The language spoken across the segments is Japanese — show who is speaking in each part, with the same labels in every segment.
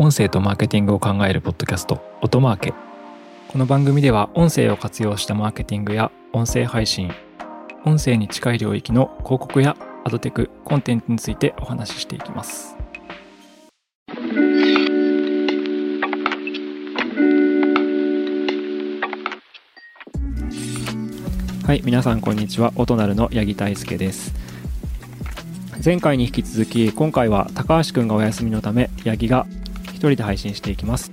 Speaker 1: 音声とマーケティングを考えるポッドキャスト音マーケ。この番組では音声を活用したマーケティングや音声配信音声に近い領域の広告やアドテクコンテンツについてお話ししていきます。はい皆さんこんにちは。音なるの八木大輔です。前回に引き続き今回は高橋くんがお休みのため八木が一人で配信していきます。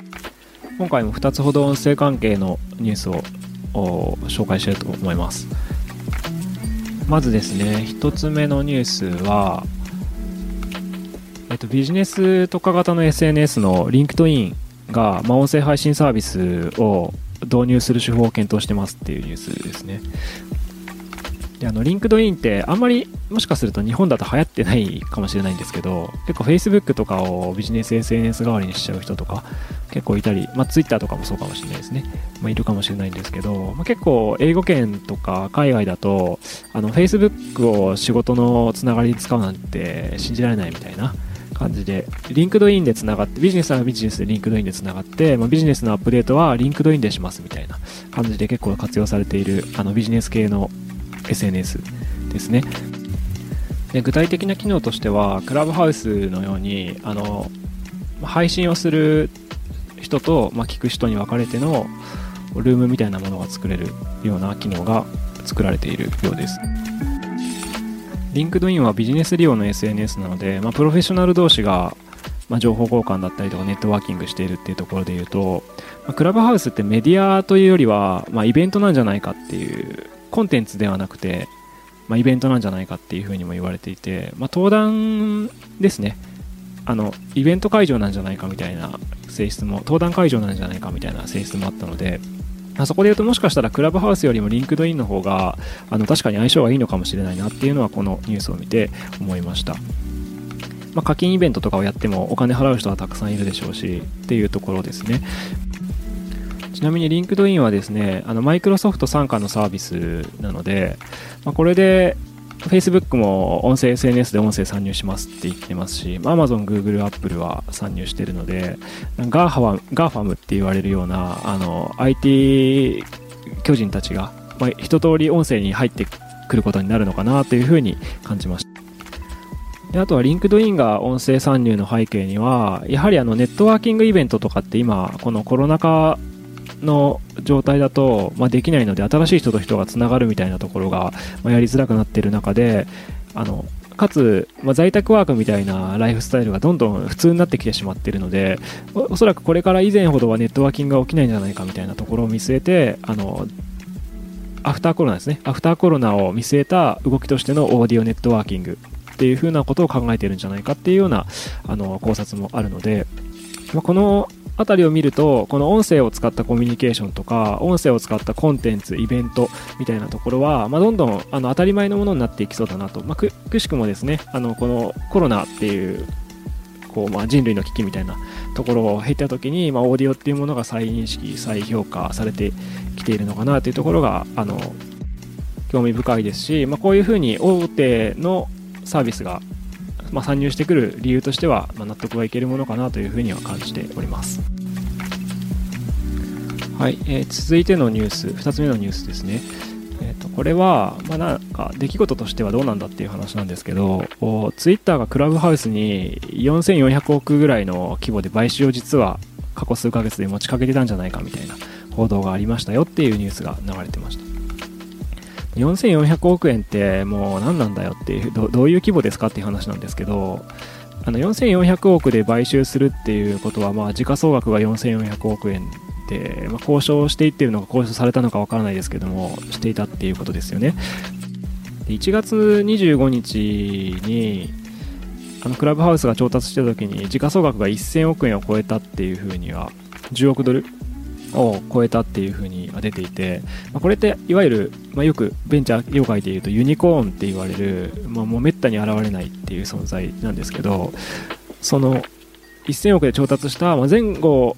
Speaker 1: 今回も2つほど音声関係のニュースを紹介したいと思います。まずですね1つ目のニュースは、えっと、ビジネス特化型の SNS の LinkedIn が、まあ、音声配信サービスを導入する手法を検討してますっていうニュースですね。であの LinkedIn ってあんまりもしかすると日本だと流行ってないかもしれないんですけど結構 Facebook とかをビジネス SNS 代わりにしちゃう人とか結構いたり、まあ、Twitter とかもそうかもしれないですね、まあ、いるかもしれないんですけど、まあ、結構英語圏とか海外だとあの Facebook を仕事のつながりに使うなんて信じられないみたいな感じで、 LinkedIn でつながって、ビジネスはビジネスで LinkedIn でつながって、まあ、ビジネスのアップデートは LinkedIn でしますみたいな感じで結構活用されているあのビジネス系の SNS ですね。で具体的な機能としては、クラブハウスのように、あの、配信をする人と、まあ、聞く人に分かれてのルームみたいなものが作れるような機能が作られているようです。 LinkedIn はビジネス利用の SNS なので、まあ、プロフェッショナル同士が、まあ、情報交換だったりとかネットワーキングしているっていうところで言うと、まあ、クラブハウスってメディアというよりは、ま、イベントなんじゃないかっていうコンテンツではなくて、まあ、イベントなんじゃないかっていうふうにも言われていて、まあ、登壇ですねあのイベント会場なんじゃないかみたいな性質も登壇会場なんじゃないかみたいな性質もあったので、まあ、そこで言うともしかしたらクラブハウスよりも LinkedIn の方があの確かに相性がいいのかもしれないなっていうのはこのニュースを見て思いました。まあ、課金イベントとかをやってもお金払う人はたくさんいるでしょうしっていうところですね。ちなみに LinkedIn はですね、あのマイクロソフト傘下のサービスなので、まあ、これで Facebook も音声 SNS で音声参入しますって言ってますし、Amazon、Google、Apple は参入してるので、 GAFA GAFAM って言われるようなあの IT 巨人たちが、まあ、一通り音声に入ってくることになるのかなというふうに感じました。であとは LinkedIn が音声参入の背景には、やはりあのネットワーキングイベントとかって今、このコロナ禍の状態だと、まあ、できないので新しい人と人がつながるみたいなところが、まあ、やりづらくなっている中であのかつ、まあ、在宅ワークみたいなライフスタイルがどんどん普通になってきてしまっているのでおそらくこれから以前ほどはネットワーキングが起きないんじゃないかみたいなところを見据えてあのアフターコロナですね。アフターコロナを見据えた動きとしてのオーディオネットワーキングっていう風なことを考えているんじゃないかっていうようなあの考察もあるので、まあ、このあたりを見ると、この音声を使ったコミュニケーションとか、音声を使ったコンテンツ、イベントみたいなところは、まあ、どんどんあの当たり前のものになっていきそうだなと、まあ、くくしくもですね、あのこのコロナっていうこうまあ人類の危機みたいなところを経た時に、まあ、オーディオっていうものが再認識再評価されてきているのかなというところがあの興味深いですし、まあ、こういうふうに大手のサービスがまあ、参入してくる理由としては、まあ、納得がいけるものかなというふうには感じております。はい、えー、続いてのニュース、2つ目のニュースですね。えーと、これは、まあ、なんか出来事としてはどうなんだっていう話なんですけど、ツイッターがクラブハウスに4400億ぐらいの規模で買収を実は過去数ヶ月で持ちかけてたんじゃないかみたいな報道がありましたよっていうニュースが流れてました。4400億円ってもう何なんだよっていうど、ういう規模ですかっていう話なんですけど、あの4400億で買収するっていうことは、まあ、時価総額が4400億円で、まあ、交渉していってるのか交渉されたのかわからないですけども、していたっていうことですよね。で1月25日に、あのクラブハウスが調達した時に時価総額が1000億円を超えたっていうふうには10億ドルを超えたっていうふうに出ていて、まあ、これっていわゆる、まあ、よくベンチャー業界でいうとユニコーンって言われる、まあ、もうめったに現れないっていう存在なんですけどその1000億で調達した、まあ、前後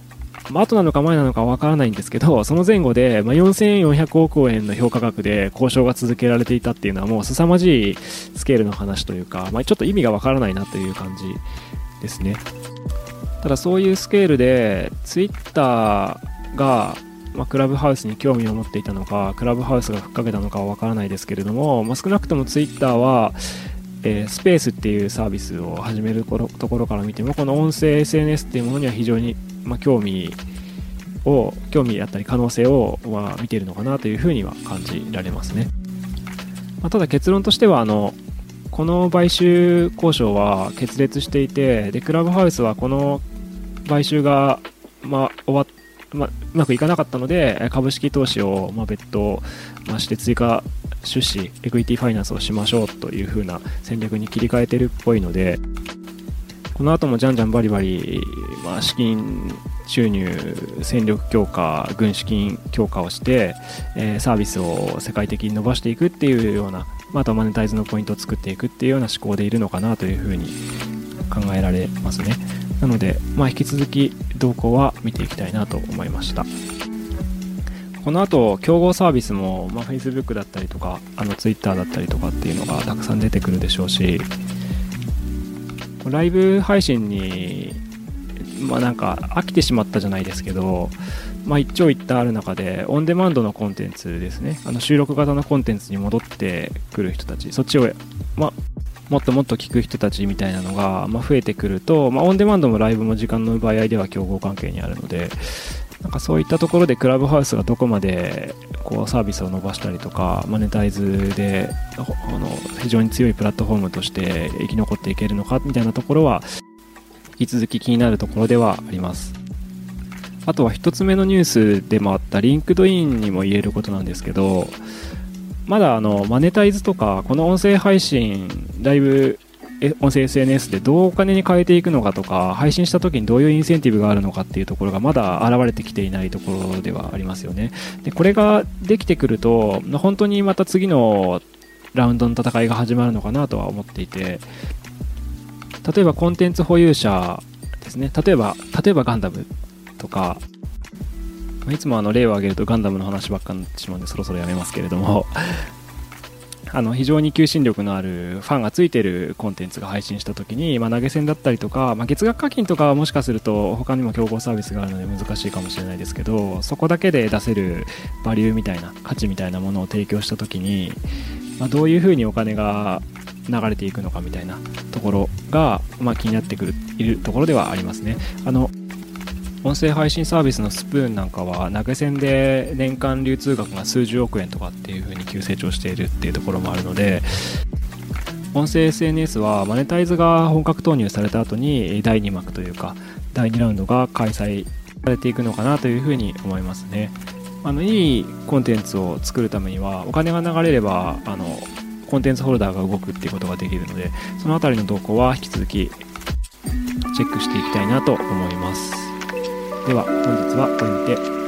Speaker 1: まあ、後なのか前なのかわからないんですけど、その前後で、まあ、4400億円の評価額で交渉が続けられていたっていうのはもう凄まじいスケールの話というか、まあ、ちょっと意味がわからないなという感じですね。ただそういうスケールで Twitter がまあ、クラブハウスに興味を持っていたのかクラブハウスがふっかけたのかは分からないですけれども、まあ、少なくともツイッターは、えー、スペースっていうサービスを始めるところから見てもこの音声 SNS っていうものには非常に、まあ、興味を興味だったり可能性を、まあ、見ているのかなというふうには感じられますね、まあ、ただ結論としてはあのこの買収交渉は決裂していてでクラブハウスはこの買収が、まあ、終わってまうまくいかなかったので株式投資を、ま別途、まして追加出資エクイティファイナンスをしましょうという風な戦略に切り替えてるっぽいのでこの後もじゃんじゃんバリバリ、まあ、資金収入戦力強化軍資金強化をして、えー、サービスを世界的に伸ばしていくっていうような、まあ、あとマネタイズのポイントを作っていくっていうような思考でいるのかなというふうに考えられますね。なので、まあ、引き続き動向は見ていきたいなと思いました。この後競合サービスも、まあ、Facebook だったりとかあの Twitter だったりとかっていうのがたくさん出てくるでしょうしライブ配信にまあなんか飽きてしまったじゃないですけど、まあ、一長一短ある中でオンデマンドのコンテンツですね。あの収録型のコンテンツに戻ってくる人たちそっちを、まあ、もっともっと聞く人たちみたいなのが、まあ、増えてくると、まあ、オンデマンドもライブも時間の奪い合いでは競合関係にあるのでなんかそういったところでクラブハウスがどこまでこうサービスを伸ばしたりとかマネタイズであの非常に強いプラットフォームとして生き残っていけるのかみたいなところは引き続き気になるところではあります。あとは1つ目のニュースでもあった LinkedIn にも言えることなんですけどまだあのマネタイズとかこの音声配信ライブ音声 SNS でどうお金に変えていくのかとか配信した時にどういうインセンティブがあるのかっていうところがまだ現れてきていないところではありますよね。でこれができてくると本当にまた次のラウンドの戦いが始まるのかなとは思っていて例えばコンテンツ保有者ですね。例えば例えばガンダムとかいつもあの例を挙げるとガンダムの話ばっかになってしまうんでそろそろやめますけれども あの非常に求心力のあるファンがついてるコンテンツが配信した時に、まあ、投げ銭だったりとか、まあ、月額課金とかはもしかすると他にも競合サービスがあるので難しいかもしれないですけどそこだけで出せるバリューみたいな価値みたいなものを提供した時に、まあ、どういうふうにお金が流れていくのかみたいなところが、まあ、気になってくるいるところではありますね。あの音声配信サービスのスプーンなんかは投げ銭で年間流通額が数十億円とかっていう風に急成長しているっていうところもあるので音声 SNS はマネタイズが本格投入された後に第2幕というか第2ラウンドが開催されていくのかなというふうに思いますね。あのいいコンテンツを作るためにはお金が流れればあのコンテンツホルダーが動くっていうことができるのでその辺りの動向は引き続きチェックしていきたいなと思います。では本日はこれにて。